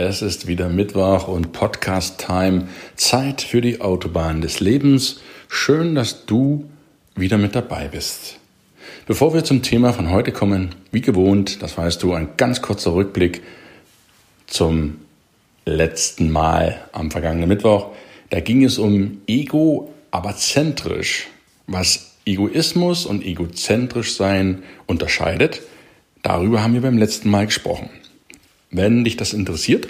Es ist wieder Mittwoch und Podcast Time. Zeit für die Autobahn des Lebens. Schön, dass du wieder mit dabei bist. Bevor wir zum Thema von heute kommen, wie gewohnt, das weißt du, ein ganz kurzer Rückblick zum letzten Mal am vergangenen Mittwoch. Da ging es um Ego, aber zentrisch. Was Egoismus und egozentrisch sein unterscheidet, darüber haben wir beim letzten Mal gesprochen. Wenn dich das interessiert,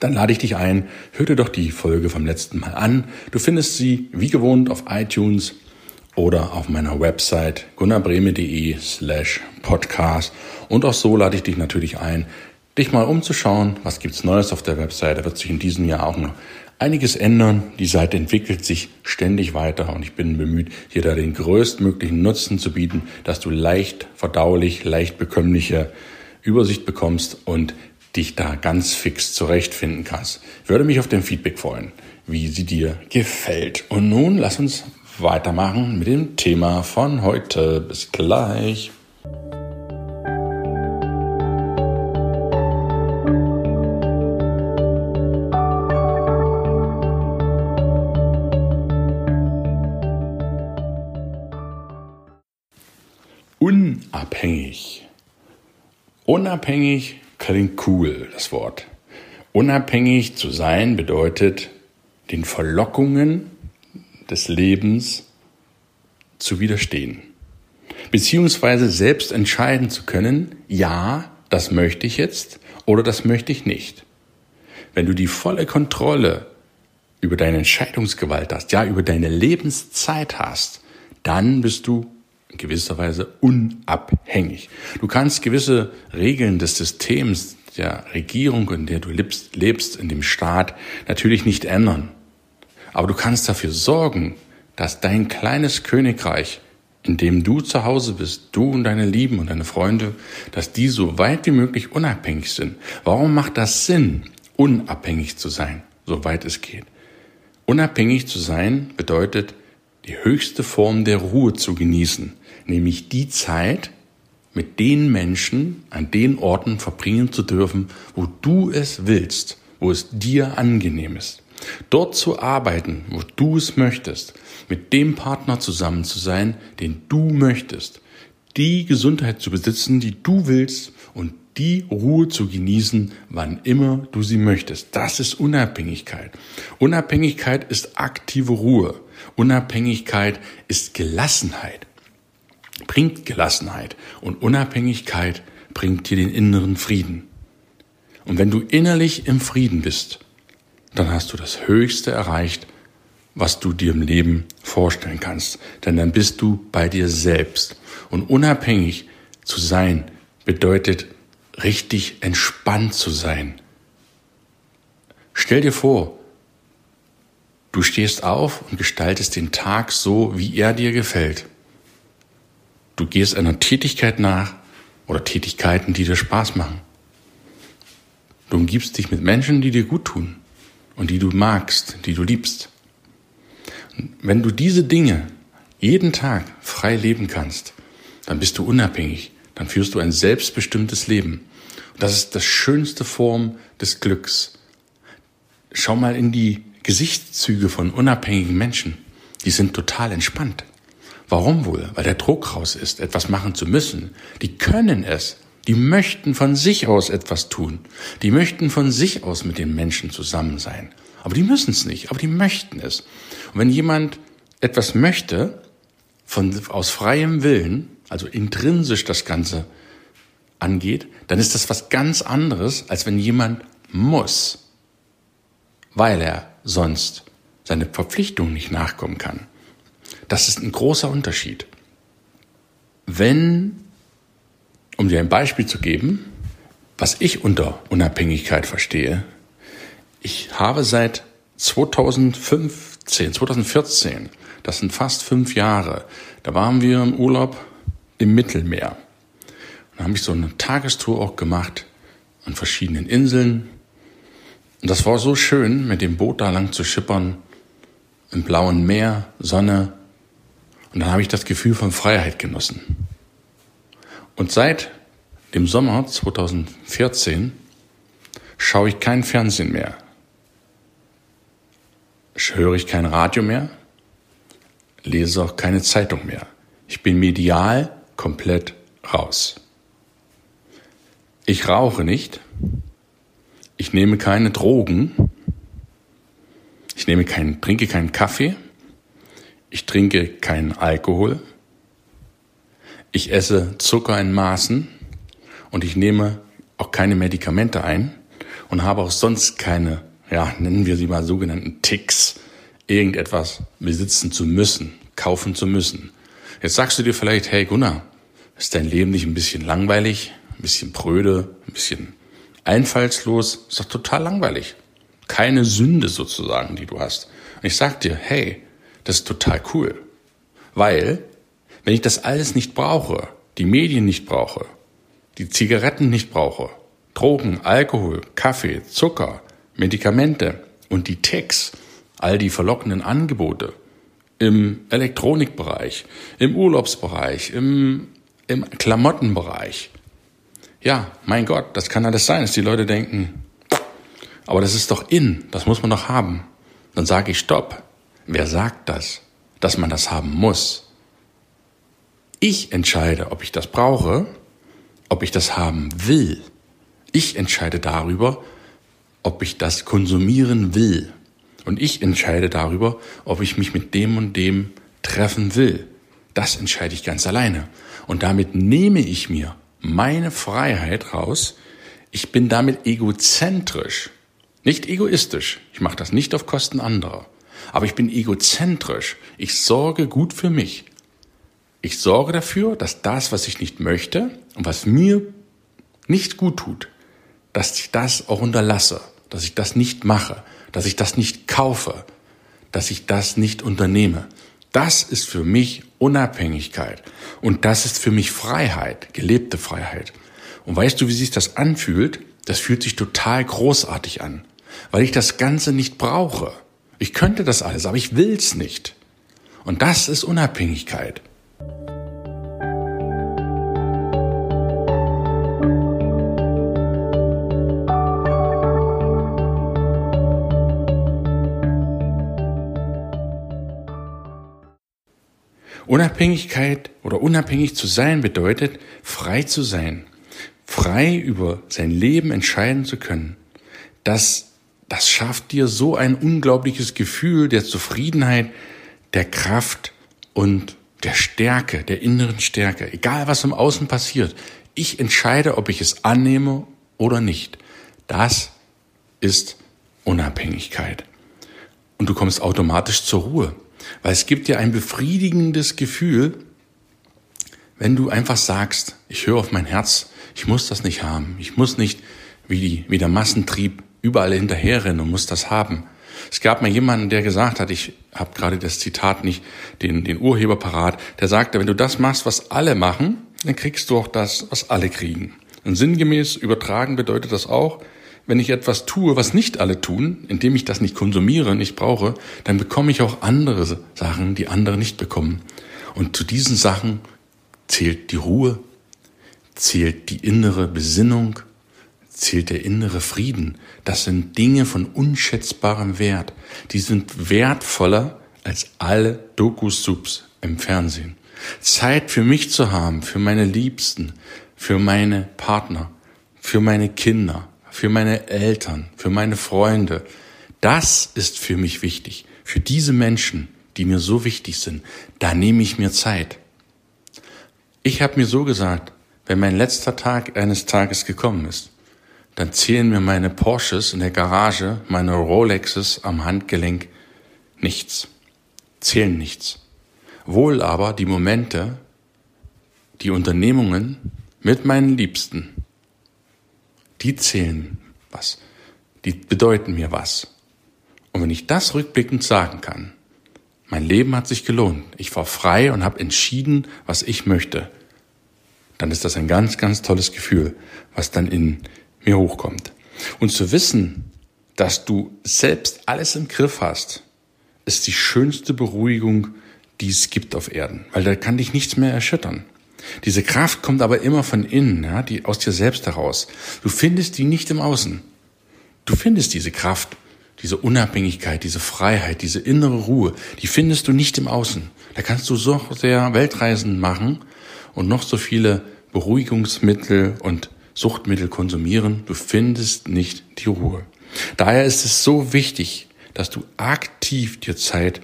dann lade ich dich ein, hör dir doch die Folge vom letzten Mal an. Du findest sie wie gewohnt auf iTunes oder auf meiner Website gunnarbreme.de slash podcast. Und auch so lade ich dich natürlich ein, dich mal umzuschauen, was gibt's Neues auf der Website. Da wird sich in diesem Jahr auch noch einiges ändern. Die Seite entwickelt sich ständig weiter und ich bin bemüht, hier da den größtmöglichen Nutzen zu bieten, dass du leicht verdaulich, leicht bekömmliche Übersicht bekommst und dich da ganz fix zurechtfinden kannst. Würde mich auf dein Feedback freuen, wie sie dir gefällt. Und nun lass uns weitermachen mit dem Thema von heute. Bis gleich. Unabhängig klingt cool, das Wort. Unabhängig zu sein bedeutet, den Verlockungen des Lebens zu widerstehen. Beziehungsweise selbst entscheiden zu können, ja, das möchte ich jetzt oder das möchte ich nicht. Wenn du die volle Kontrolle über deine Entscheidungsgewalt hast, ja, über deine Lebenszeit hast, dann bist du in gewisser Weise unabhängig. Du kannst gewisse Regeln des Systems, der Regierung, in der du lebst, lebst, in dem Staat, natürlich nicht ändern. Aber du kannst dafür sorgen, dass dein kleines Königreich, in dem du zu Hause bist, du und deine Lieben und deine Freunde, dass die so weit wie möglich unabhängig sind. Warum macht das Sinn, unabhängig zu sein, soweit es geht? Unabhängig zu sein bedeutet, die höchste Form der Ruhe zu genießen, nämlich die Zeit mit den Menschen an den Orten verbringen zu dürfen, wo du es willst, wo es dir angenehm ist. Dort zu arbeiten, wo du es möchtest, mit dem Partner zusammen zu sein, den du möchtest, die Gesundheit zu besitzen, die du willst und die Ruhe zu genießen, wann immer du sie möchtest. Das ist Unabhängigkeit. Unabhängigkeit ist aktive Ruhe. Unabhängigkeit ist Gelassenheit. Bringt Gelassenheit und Unabhängigkeit bringt dir den inneren Frieden. Und wenn du innerlich im Frieden bist, dann hast du das Höchste erreicht, was du dir im Leben vorstellen kannst. Denn dann bist du bei dir selbst. Und unabhängig zu sein bedeutet richtig entspannt zu sein. Stell dir vor, du stehst auf und gestaltest den Tag so, wie er dir gefällt. Du gehst einer Tätigkeit nach oder Tätigkeiten, die dir Spaß machen. Du umgibst dich mit Menschen, die dir gut tun und die du magst, die du liebst. wenn du diese Dinge jeden Tag frei leben kannst, dann bist du unabhängig, dann führst du ein selbstbestimmtes Leben. Und das ist das schönste Form des Glücks. Schau mal in die Gesichtszüge von unabhängigen Menschen. Die sind total entspannt. Warum wohl? Weil der Druck raus ist, etwas machen zu müssen. Die können es. Die möchten von sich aus etwas tun. Die möchten von sich aus mit den Menschen zusammen sein. Aber die müssen es nicht, aber die möchten es. Und wenn jemand etwas möchte, von, aus freiem Willen, also intrinsisch das Ganze angeht, dann ist das was ganz anderes, als wenn jemand muss, weil er sonst seine Verpflichtung nicht nachkommen kann. Das ist ein großer Unterschied. Wenn, um dir ein Beispiel zu geben, was ich unter Unabhängigkeit verstehe, ich habe seit 2005, 2014, das sind fast fünf Jahre, da waren wir im Urlaub im Mittelmeer. Und da habe ich so eine Tagestour auch gemacht an verschiedenen Inseln. Und das war so schön, mit dem Boot da lang zu schippern, im blauen Meer, Sonne. Und dann habe ich das Gefühl von Freiheit genossen. Und seit dem Sommer 2014 schaue ich kein Fernsehen mehr. Höre ich kein Radio mehr, lese auch keine Zeitung mehr. Ich bin medial komplett raus. Ich rauche nicht. Ich nehme keine Drogen. Ich nehme keinen, trinke keinen Kaffee. Ich trinke keinen Alkohol. Ich esse Zucker in Maßen und ich nehme auch keine Medikamente ein und habe auch sonst keine, ja, nennen wir sie mal sogenannten Ticks, irgendetwas besitzen zu müssen, kaufen zu müssen. Jetzt sagst du dir vielleicht, hey Gunnar, ist dein Leben nicht ein bisschen langweilig? ein bisschen pröde, ein bisschen einfallslos, ist doch total langweilig. Keine Sünde sozusagen, die du hast. Und ich sag dir, hey, das ist total cool. Weil, wenn ich das alles nicht brauche, die Medien nicht brauche, die Zigaretten nicht brauche, Drogen, Alkohol, Kaffee, Zucker, Medikamente und die Ticks, all die verlockenden Angebote im Elektronikbereich, im Urlaubsbereich, im, im Klamottenbereich, ja, mein Gott, das kann alles sein, dass die Leute denken, aber das ist doch in, das muss man doch haben. Dann sage ich Stopp. Wer sagt das, dass man das haben muss? Ich entscheide, ob ich das brauche, ob ich das haben will. Ich entscheide darüber, ob ich das konsumieren will. Und ich entscheide darüber, ob ich mich mit dem und dem treffen will. Das entscheide ich ganz alleine. Und damit nehme ich mir meine Freiheit raus. Ich bin damit egozentrisch, nicht egoistisch. Ich mache das nicht auf Kosten anderer. Aber ich bin egozentrisch. Ich sorge gut für mich. Ich sorge dafür, dass das, was ich nicht möchte und was mir nicht gut tut, dass ich das auch unterlasse, dass ich das nicht mache, dass ich das nicht kaufe, dass ich das nicht unternehme. Das ist für mich Unabhängigkeit. Und das ist für mich Freiheit, gelebte Freiheit. Und weißt du, wie sich das anfühlt? Das fühlt sich total großartig an, weil ich das Ganze nicht brauche. Ich könnte das alles, aber ich will's nicht. Und das ist Unabhängigkeit. Unabhängigkeit oder unabhängig zu sein bedeutet, frei zu sein, frei über sein Leben entscheiden zu können. Das, das schafft dir so ein unglaubliches Gefühl der Zufriedenheit, der Kraft und der Stärke, der inneren Stärke. Egal was im Außen passiert, ich entscheide, ob ich es annehme oder nicht. Das ist Unabhängigkeit. Und du kommst automatisch zur Ruhe. Weil es gibt dir ein befriedigendes Gefühl, wenn du einfach sagst, ich höre auf mein Herz, ich muss das nicht haben, ich muss nicht wie, die, wie der Massentrieb überall hinterherrennen und muss das haben. Es gab mal jemanden, der gesagt hat, ich habe gerade das Zitat nicht, den, den Urheber parat, der sagte, wenn du das machst, was alle machen, dann kriegst du auch das, was alle kriegen. Und sinngemäß übertragen bedeutet das auch, wenn ich etwas tue, was nicht alle tun, indem ich das nicht konsumiere, nicht brauche, dann bekomme ich auch andere Sachen, die andere nicht bekommen. Und zu diesen Sachen zählt die Ruhe, zählt die innere Besinnung, zählt der innere Frieden. Das sind Dinge von unschätzbarem Wert. Die sind wertvoller als alle Doku-Subs im Fernsehen. Zeit für mich zu haben, für meine Liebsten, für meine Partner, für meine Kinder, für meine Eltern, für meine Freunde. Das ist für mich wichtig. Für diese Menschen, die mir so wichtig sind, da nehme ich mir Zeit. Ich habe mir so gesagt, wenn mein letzter Tag eines Tages gekommen ist, dann zählen mir meine Porsches in der Garage, meine Rolexes am Handgelenk nichts, zählen nichts. Wohl aber die Momente, die Unternehmungen mit meinen Liebsten, die zählen was. Die bedeuten mir was. Und wenn ich das rückblickend sagen kann, mein Leben hat sich gelohnt. Ich war frei und habe entschieden, was ich möchte. Dann ist das ein ganz, ganz tolles Gefühl, was dann in mir hochkommt. Und zu wissen, dass du selbst alles im Griff hast, ist die schönste Beruhigung, die es gibt auf Erden, weil da kann dich nichts mehr erschüttern. Diese Kraft kommt aber immer von innen, ja, die aus dir selbst heraus. Du findest die nicht im Außen. Du findest diese Kraft, diese Unabhängigkeit, diese Freiheit, diese innere Ruhe, die findest du nicht im Außen. Da kannst du so sehr Weltreisen machen und noch so viele Beruhigungsmittel und Suchtmittel konsumieren. Du findest nicht die Ruhe. Daher ist es so wichtig, dass du aktiv dir Zeit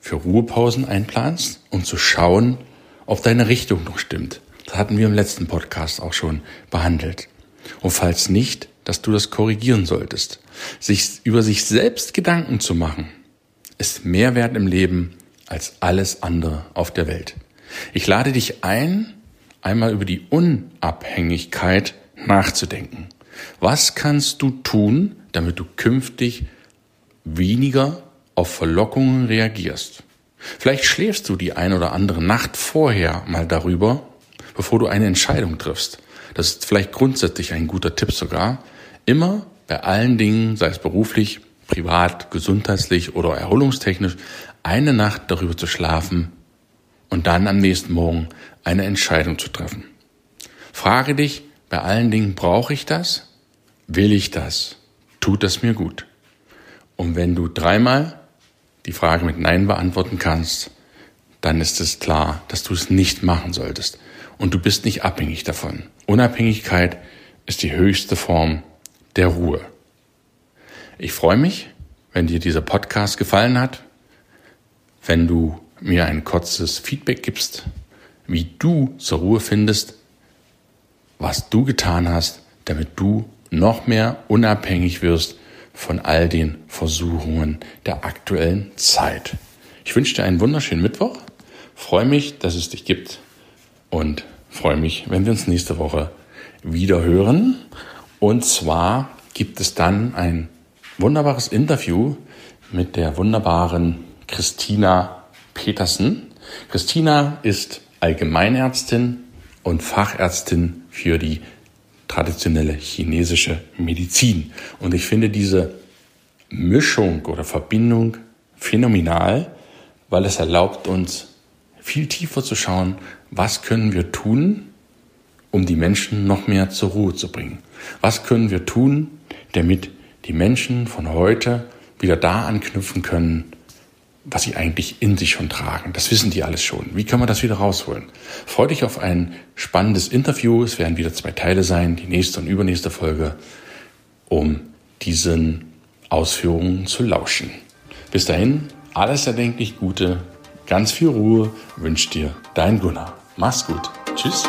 für Ruhepausen einplanst, um zu schauen, ob deine Richtung noch stimmt. Das hatten wir im letzten Podcast auch schon behandelt. Und falls nicht, dass du das korrigieren solltest. Sich über sich selbst Gedanken zu machen, ist mehr wert im Leben als alles andere auf der Welt. Ich lade dich ein, einmal über die Unabhängigkeit nachzudenken. Was kannst du tun, damit du künftig weniger auf Verlockungen reagierst? Vielleicht schläfst du die ein oder andere Nacht vorher mal darüber, bevor du eine Entscheidung triffst. Das ist vielleicht grundsätzlich ein guter Tipp sogar. Immer bei allen Dingen, sei es beruflich, privat, gesundheitlich oder erholungstechnisch, eine Nacht darüber zu schlafen und dann am nächsten Morgen eine Entscheidung zu treffen. Frage dich bei allen Dingen, brauche ich das? Will ich das? Tut das mir gut? Und wenn du dreimal die Frage mit Nein beantworten kannst, dann ist es klar, dass du es nicht machen solltest. Und du bist nicht abhängig davon. Unabhängigkeit ist die höchste Form der Ruhe. Ich freue mich, wenn dir dieser Podcast gefallen hat, wenn du mir ein kurzes Feedback gibst, wie du zur Ruhe findest, was du getan hast, damit du noch mehr unabhängig wirst von all den Versuchungen der aktuellen Zeit. Ich wünsche dir einen wunderschönen Mittwoch, freue mich, dass es dich gibt und freue mich, wenn wir uns nächste Woche wieder hören. Und zwar gibt es dann ein wunderbares Interview mit der wunderbaren Christina Petersen. Christina ist Allgemeinärztin und Fachärztin für die traditionelle chinesische Medizin. Und ich finde diese Mischung oder Verbindung phänomenal, weil es erlaubt uns viel tiefer zu schauen, was können wir tun, um die Menschen noch mehr zur Ruhe zu bringen. Was können wir tun, damit die Menschen von heute wieder da anknüpfen können, was sie eigentlich in sich schon tragen. Das wissen die alles schon. Wie kann man das wieder rausholen? Freue dich auf ein spannendes Interview. Es werden wieder zwei Teile sein, die nächste und übernächste Folge, um diesen Ausführungen zu lauschen. Bis dahin, alles erdenklich Gute, ganz viel Ruhe wünscht dir dein Gunnar. Mach's gut. Tschüss.